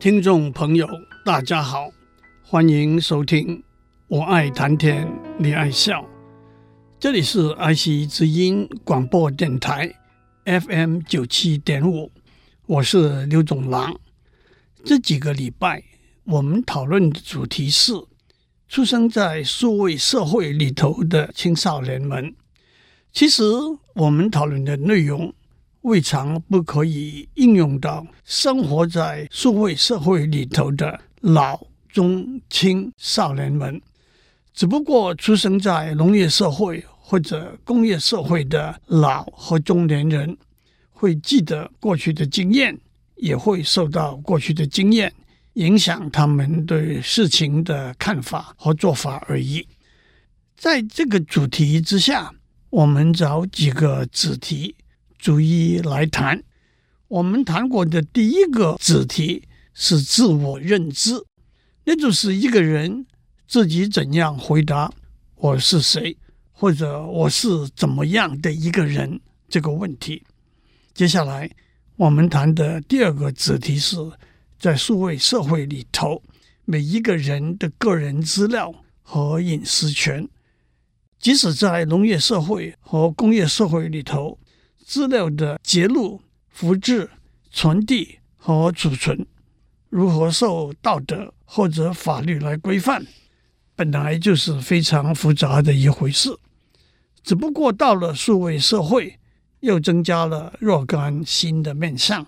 听众朋友，大家好，欢迎收听《我爱谈天，你爱笑》，这里是爱惜之音广播电台 FM 九七点五，我是刘总郎。这几个礼拜，我们讨论的主题是出生在数位社会里头的青少年们。其实，我们讨论的内容。未尝不可以应用到生活在数位社会里头的老中青少年们。只不过出生在农业社会或者工业社会的老和中年人，会记得过去的经验，也会受到过去的经验影响他们对事情的看法和做法而已。在这个主题之下，我们找几个子题。逐一来谈，我们谈过的第一个主题是自我认知，那就是一个人自己怎样回答“我是谁”或者“我是怎么样的一个人”这个问题。接下来我们谈的第二个主题是在数位社会里头，每一个人的个人资料和隐私权，即使在农业社会和工业社会里头。资料的揭露、复制、传递和储存，如何受道德或者法律来规范，本来就是非常复杂的一回事。只不过到了数位社会，又增加了若干新的面向。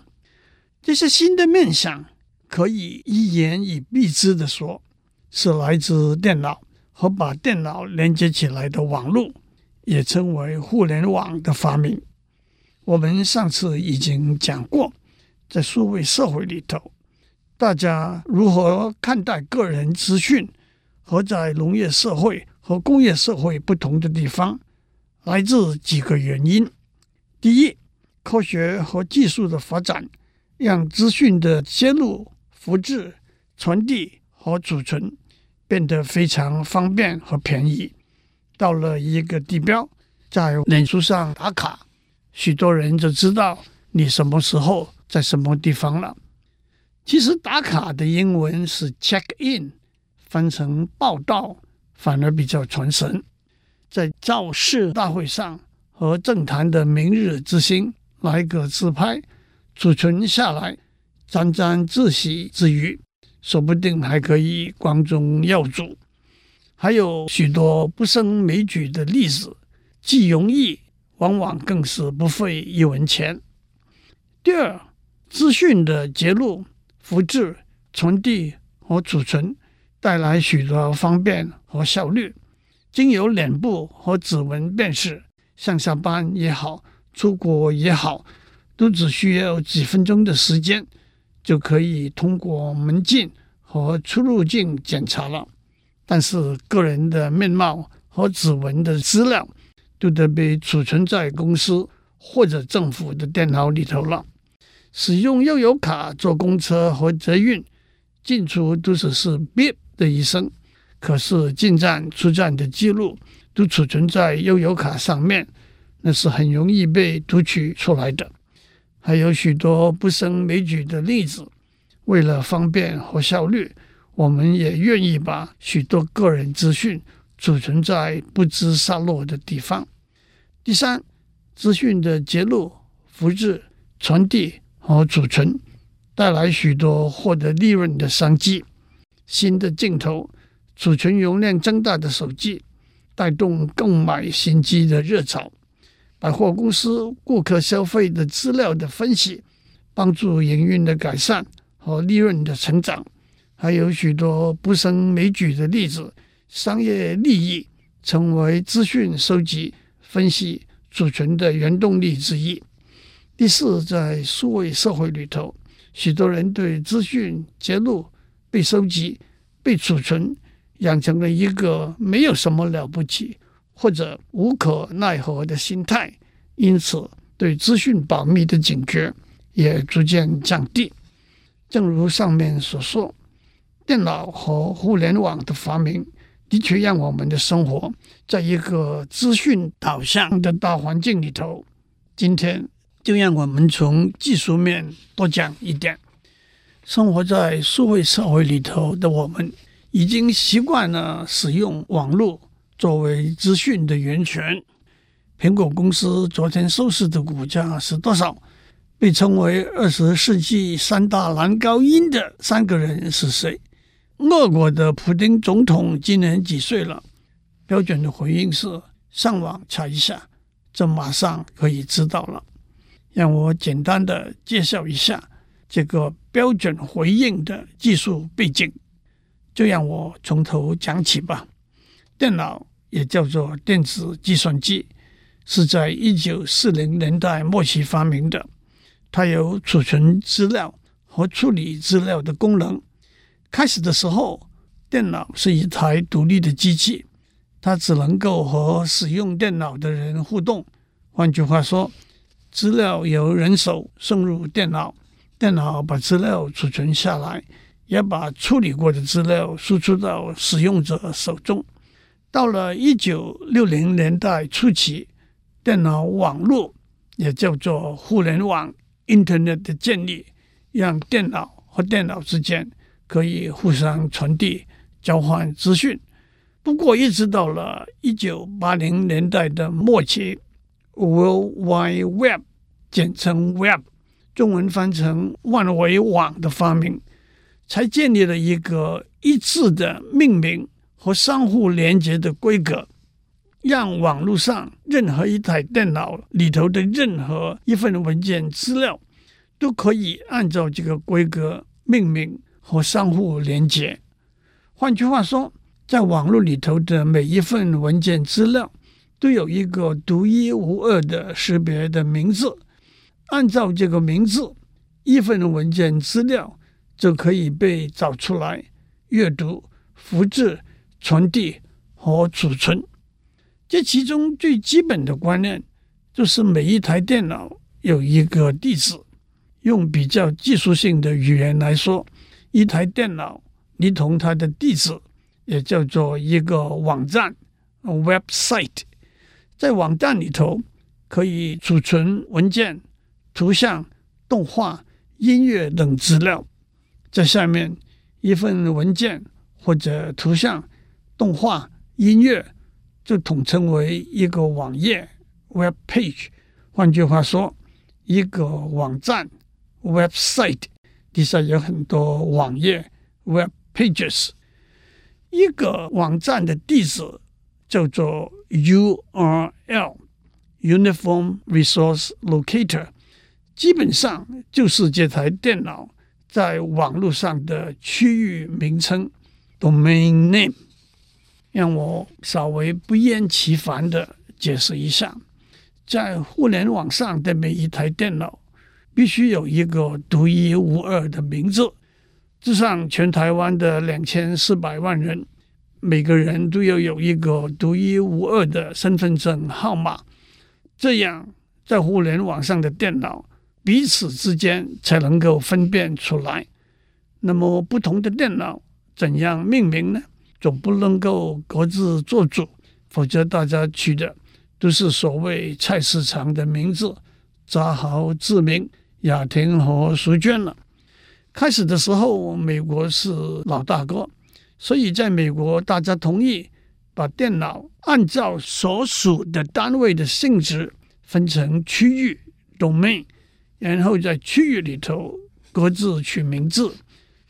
这些新的面向，可以一言以蔽之的说，是来自电脑和把电脑连接起来的网络，也称为互联网的发明。我们上次已经讲过，在数位社会里头，大家如何看待个人资讯，和在农业社会和工业社会不同的地方，来自几个原因。第一，科学和技术的发展，让资讯的揭露、复制、传递和储存变得非常方便和便宜。到了一个地标，在脸书上打卡。许多人就知道你什么时候在什么地方了。其实打卡的英文是 check in，翻成报道反而比较传神。在造势大会上和政坛的明日之星来个自拍，储存下来，沾沾自喜之余，说不定还可以光宗耀祖。还有许多不胜枚举的例子，既容易。往往更是不费一文钱。第二，资讯的揭露、复制、传递和储存带来许多方便和效率。经由脸部和指纹辨识，上下班也好，出国也好，都只需要几分钟的时间，就可以通过门禁和出入境检查了。但是，个人的面貌和指纹的资料，都得被储存在公司或者政府的电脑里头了。使用悠游卡坐公车和捷运，进出都是是 “beep” 的一声，可是进站出站的记录都储存在悠游卡上面，那是很容易被读取出来的。还有许多不胜枚举的例子。为了方便和效率，我们也愿意把许多个人资讯储存在不知洒落的地方。第三，资讯的揭露、复制、传递和储存，带来许多获得利润的商机。新的镜头、储存容量增大的手机，带动购买新机的热潮。百货公司顾客消费的资料的分析，帮助营运的改善和利润的成长。还有许多不胜枚举的例子，商业利益成为资讯收集。分析储存的原动力之一。第四，在数位社会里头，许多人对资讯揭露、被收集、被储存养成了一个没有什么了不起或者无可奈何的心态，因此对资讯保密的警觉也逐渐降低。正如上面所说，电脑和互联网的发明。的确，让我们的生活在一个资讯导向的大环境里头。今天就让我们从技术面多讲一点。生活在数位社会里头的我们，已经习惯了使用网络作为资讯的源泉。苹果公司昨天收市的股价是多少？被称为二十世纪三大男高音的三个人是谁？俄国的普丁总统今年几岁了？标准的回应是上网查一下，这马上可以知道了。让我简单的介绍一下这个标准回应的技术背景，就让我从头讲起吧。电脑也叫做电子计算机，是在一九四零年代末期发明的。它有储存资料和处理资料的功能。开始的时候，电脑是一台独立的机器，它只能够和使用电脑的人互动。换句话说，资料由人手送入电脑，电脑把资料储存下来，也把处理过的资料输出到使用者手中。到了一九六零年代初期，电脑网络也叫做互联网。Internet 的建立，让电脑和电脑之间可以互相传递、交换资讯。不过，一直到了一九八零年代的末期，World Wide Web，简称 Web，中文翻成万维网的发明，才建立了一个一致的命名和相互连接的规格。让网络上任何一台电脑里头的任何一份文件资料都可以按照这个规格命名和相互连接。换句话说，在网络里头的每一份文件资料都有一个独一无二的识别的名字。按照这个名字，一份文件资料就可以被找出来、阅读、复制、传递和储存。这其中最基本的观念就是每一台电脑有一个地址。用比较技术性的语言来说，一台电脑你同它的地址也叫做一个网站 （website）。在网站里头可以储存文件、图像、动画、音乐等资料。在下面，一份文件或者图像、动画、音乐。就统称为一个网页 （web page）。换句话说，一个网站 （website） 底下有很多网页 （web pages）。一个网站的地址叫做 URL（Uniform Resource Locator），基本上就是这台电脑在网络上的区域名称 （domain name）。让我稍微不厌其烦地解释一下，在互联网上的每一台电脑必须有一个独一无二的名字。至少全台湾的两千四百万人，每个人都要有一个独一无二的身份证号码，这样在互联网上的电脑彼此之间才能够分辨出来。那么，不同的电脑怎样命名呢？总不能够各自做主，否则大家取的都是所谓菜市场的名字，扎豪、志明、雅婷和淑娟了。开始的时候，美国是老大哥，所以在美国，大家同意把电脑按照所属的单位的性质分成区域 （domain），然后在区域里头各自取名字。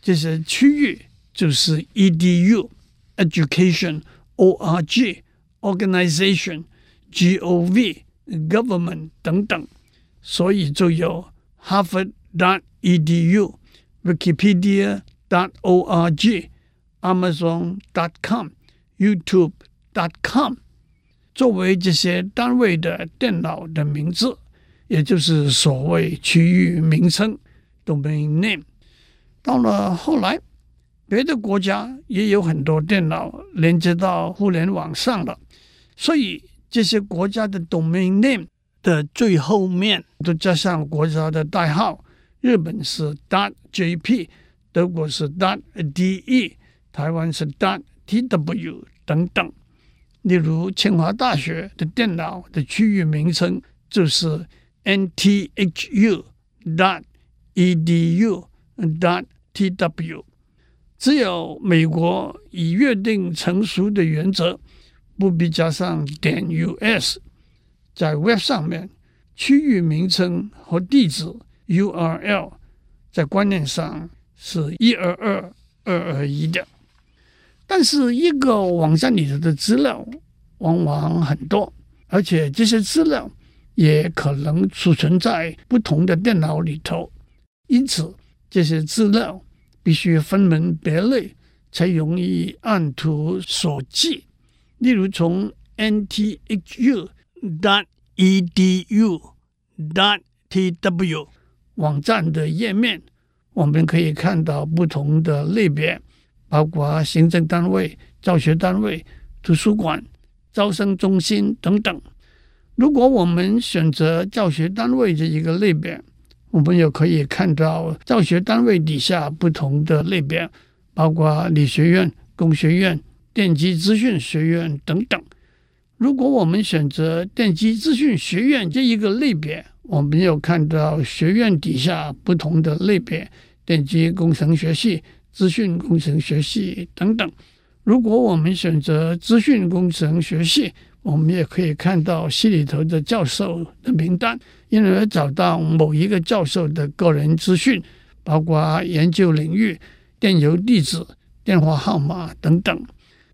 这些区域就是 edu。Education, org, organization, gov, government 等等，所以就有 Harvard dot edu, Wikipedia dot org, Amazon dot com, YouTube dot com 作为这些单位的电脑的名字，也就是所谓区域名称 （domain name）。到了后来。别的国家也有很多电脑连接到互联网上了，所以这些国家的 domain name 的最后面都加上国家的代号。日本是 .jp，德国是 .de，台湾是 .tw 等等。例如清华大学的电脑的区域名称就是 NTHU.edu.。tw。只有美国已约定成熟的原则，不必加上点 us，在 Web 上面，区域名称和地址 URL 在观念上是一二二二二一的。但是一个网站里头的资料往往很多，而且这些资料也可能储存在不同的电脑里头，因此这些资料。必须分门别类，才容易按图索骥。例如，从 nthU dot edu dot tw 网站的页面，我们可以看到不同的类别，包括行政单位、教学单位、图书馆、招生中心等等。如果我们选择教学单位这一个类别，我们也可以看到教学单位底下不同的类别，包括理学院、工学院、电机资讯学院等等。如果我们选择电机资讯学院这一个类别，我们有看到学院底下不同的类别，电机工程学系、资讯工程学系等等。如果我们选择资讯工程学系，我们也可以看到系里头的教授的名单，因而找到某一个教授的个人资讯，包括研究领域、电邮地址、电话号码等等。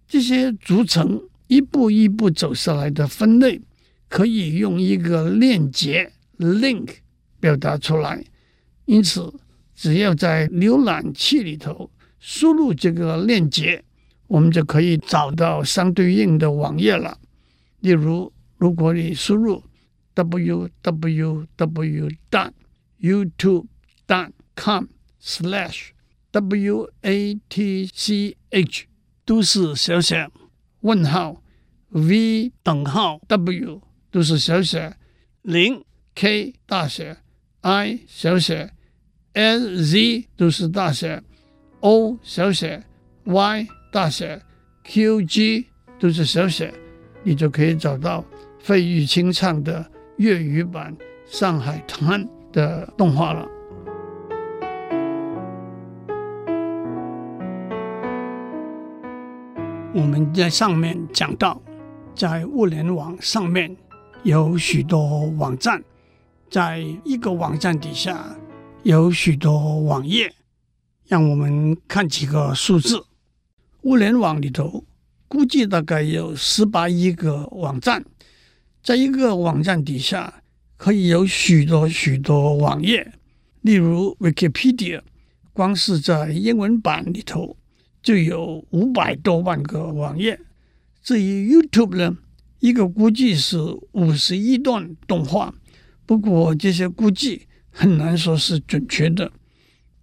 这些组成一步一步走下来的分类，可以用一个链接 （link） 表达出来。因此，只要在浏览器里头输入这个链接，我们就可以找到相对应的网页了。例如，如果你输入 www.youtube.com/slash/watch，都是小写，问号 v 等号。W 都是小写，零。K 大写，i 小写，n z 都是大写，o 小写，y 大写，q g 都是小写。你就可以找到费玉清唱的粤语版《上海滩》的动画了。我们在上面讲到，在物联网上面有许多网站，在一个网站底下有许多网页。让我们看几个数字，物联网里头。估计大概有十八亿个网站，在一个网站底下可以有许多许多网页。例如 Wikipedia，光是在英文版里头就有五百多万个网页。至于 YouTube 呢，一个估计是五十亿段动画，不过这些估计很难说是准确的。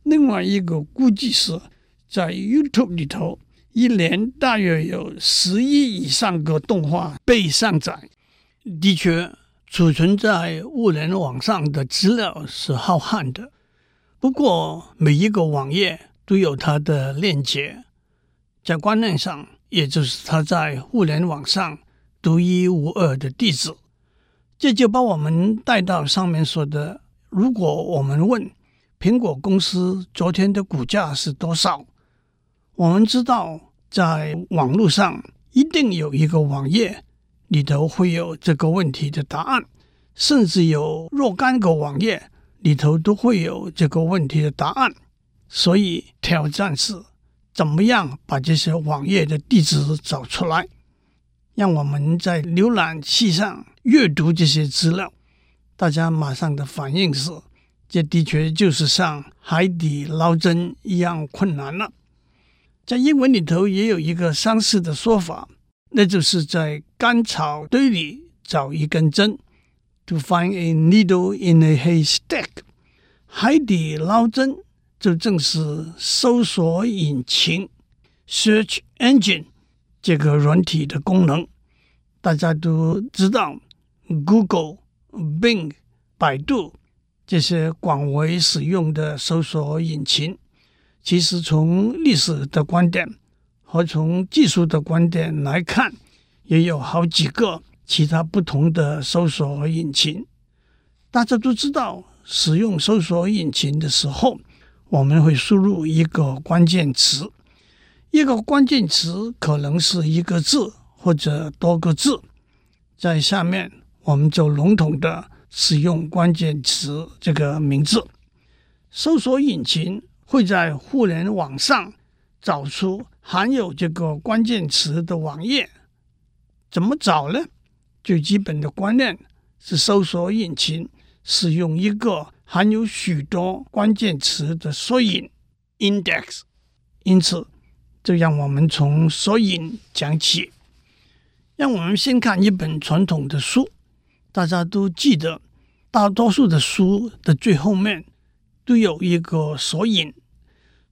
另外一个估计是在 YouTube 里头。一年大约有十亿以上个动画被上载。的确，储存在物联网上的资料是浩瀚的。不过，每一个网页都有它的链接，在观念上，也就是它在互联网上独一无二的地址。这就把我们带到上面说的：如果我们问苹果公司昨天的股价是多少？我们知道，在网络上一定有一个网页里头会有这个问题的答案，甚至有若干个网页里头都会有这个问题的答案。所以挑战是怎么样把这些网页的地址找出来，让我们在浏览器上阅读这些资料。大家马上的反应是，这的确就是像海底捞针一样困难了。在英文里头也有一个相似的说法，那就是在干草堆里找一根针，to find a needle in a haystack。海底捞针就正是搜索引擎 （search engine） 这个软体的功能。大家都知道，Google、Bing、百度这些广为使用的搜索引擎。其实从历史的观点和从技术的观点来看，也有好几个其他不同的搜索引擎。大家都知道，使用搜索引擎的时候，我们会输入一个关键词，一个关键词可能是一个字或者多个字，在下面我们就笼统的使用关键词这个名字。搜索引擎会在互联网上找出含有这个关键词的网页，怎么找呢？最基本的观念是搜索引擎使用一个含有许多关键词的索引 （index），因此，就让我们从索引讲起。让我们先看一本传统的书，大家都记得，大多数的书的最后面都有一个索引，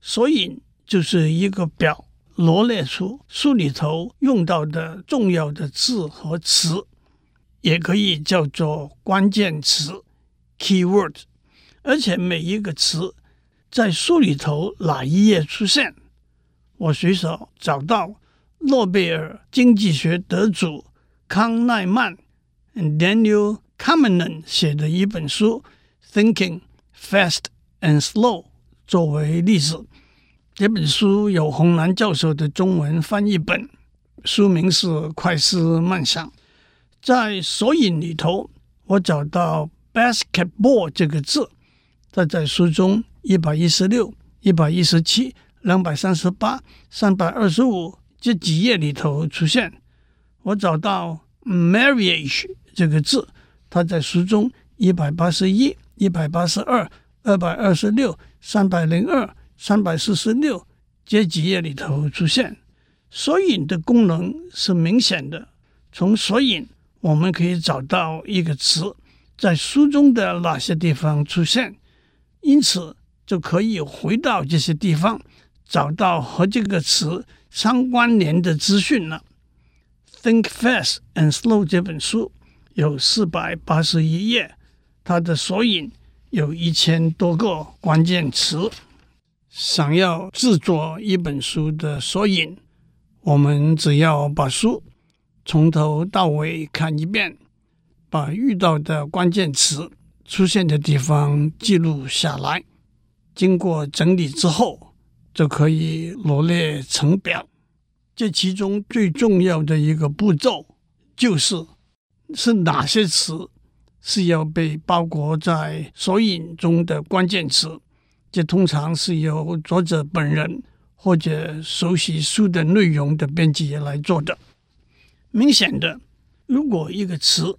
索引就是一个表，罗列出书里头用到的重要的字和词，也可以叫做关键词 （keyword）。而且每一个词在书里头哪一页出现，我随手找到诺贝尔经济学得主康奈曼 （Daniel Kahneman） 写的一本书《Thinking Fast and Slow》作为例子。这本书有洪兰教授的中文翻译本，书名是《快思慢想》。在索引里头，我找到 “basketball” 这个字。它在书中一百一十六、一百一十七、两百三十八、三百二十五这几页里头出现。我找到 marriage 这个字，它在书中一百八十一、一百八十二、二百二十六、三百零二、三百四十六这几页里头出现。索引的功能是明显的，从索引我们可以找到一个词在书中的哪些地方出现。因此，就可以回到这些地方，找到和这个词相关联的资讯了。《Think Fast and Slow》这本书有四百八十一页，它的索引有一千多个关键词。想要制作一本书的索引，我们只要把书从头到尾看一遍，把遇到的关键词。出现的地方记录下来，经过整理之后，就可以罗列成表。这其中最重要的一个步骤，就是是哪些词是要被包裹在索引中的关键词。这通常是由作者本人或者熟悉书的内容的编辑来做的。明显的，如果一个词，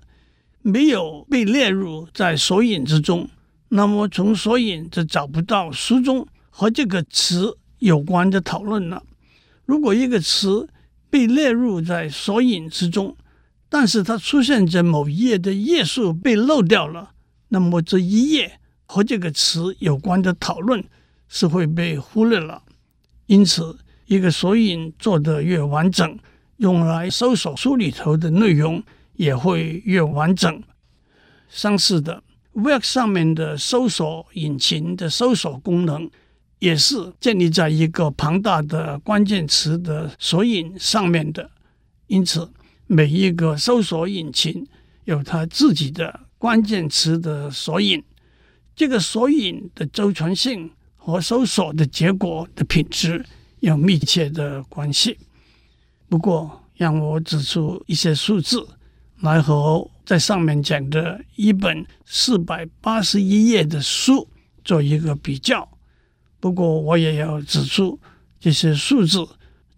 没有被列入在索引之中，那么从索引就找不到书中和这个词有关的讨论了。如果一个词被列入在索引之中，但是它出现在某一页的页数被漏掉了，那么这一页和这个词有关的讨论是会被忽略了。因此，一个索引做得越完整，用来搜索书里头的内容。也会越完整。相似的，Web 上面的搜索引擎的搜索功能，也是建立在一个庞大的关键词的索引上面的。因此，每一个搜索引擎有它自己的关键词的索引，这个索引的周全性和搜索的结果的品质有密切的关系。不过，让我指出一些数字。来和在上面讲的一本四百八十一页的书做一个比较。不过，我也要指出，这些数字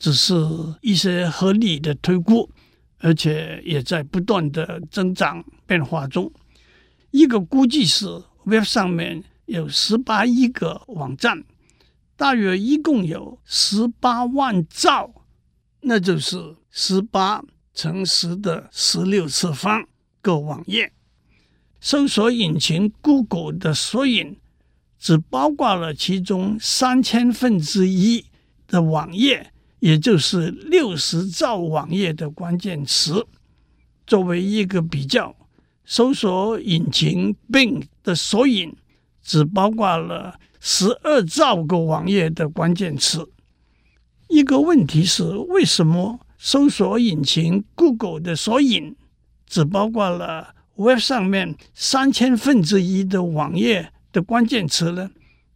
只是一些合理的推估，而且也在不断的增长变化中。一个估计是，Web 上面有十八亿个网站，大约一共有十八万兆，那就是十八。乘十的十六次方个网页，搜索引擎 Google 的索引只包括了其中三千分之一的网页，也就是六十兆网页的关键词。作为一个比较，搜索引擎 Bing 的索引只包括了十二兆个网页的关键词。一个问题是，为什么？搜索引擎 Google 的索引只包括了 Web 上面三千分之一的网页的关键词呢？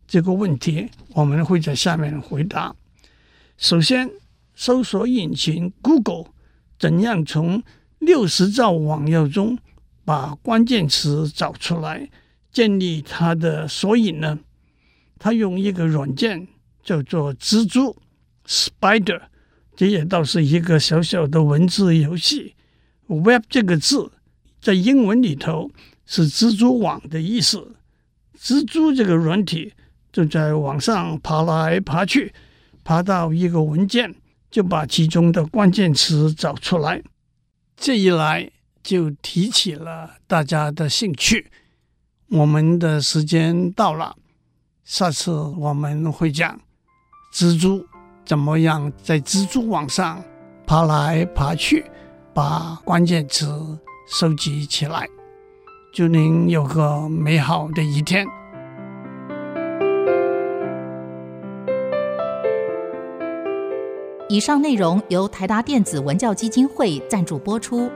这个问题，我们会在下面回答。首先，搜索引擎 Google 怎样从六十兆网页中把关键词找出来，建立它的索引呢？它用一个软件叫做蜘蛛 （Spider），这也倒是一个小小的文字游戏。Web 这个字在英文里头是蜘蛛网的意思。蜘蛛这个软体就在网上爬来爬去，爬到一个文件，就把其中的关键词找出来。这一来就提起了大家的兴趣。我们的时间到了，下次我们会讲蜘蛛怎么样在蜘蛛网上爬来爬去，把关键词收集起来。祝您有个美好的一天。以上内容由台达电子文教基金会赞助播出。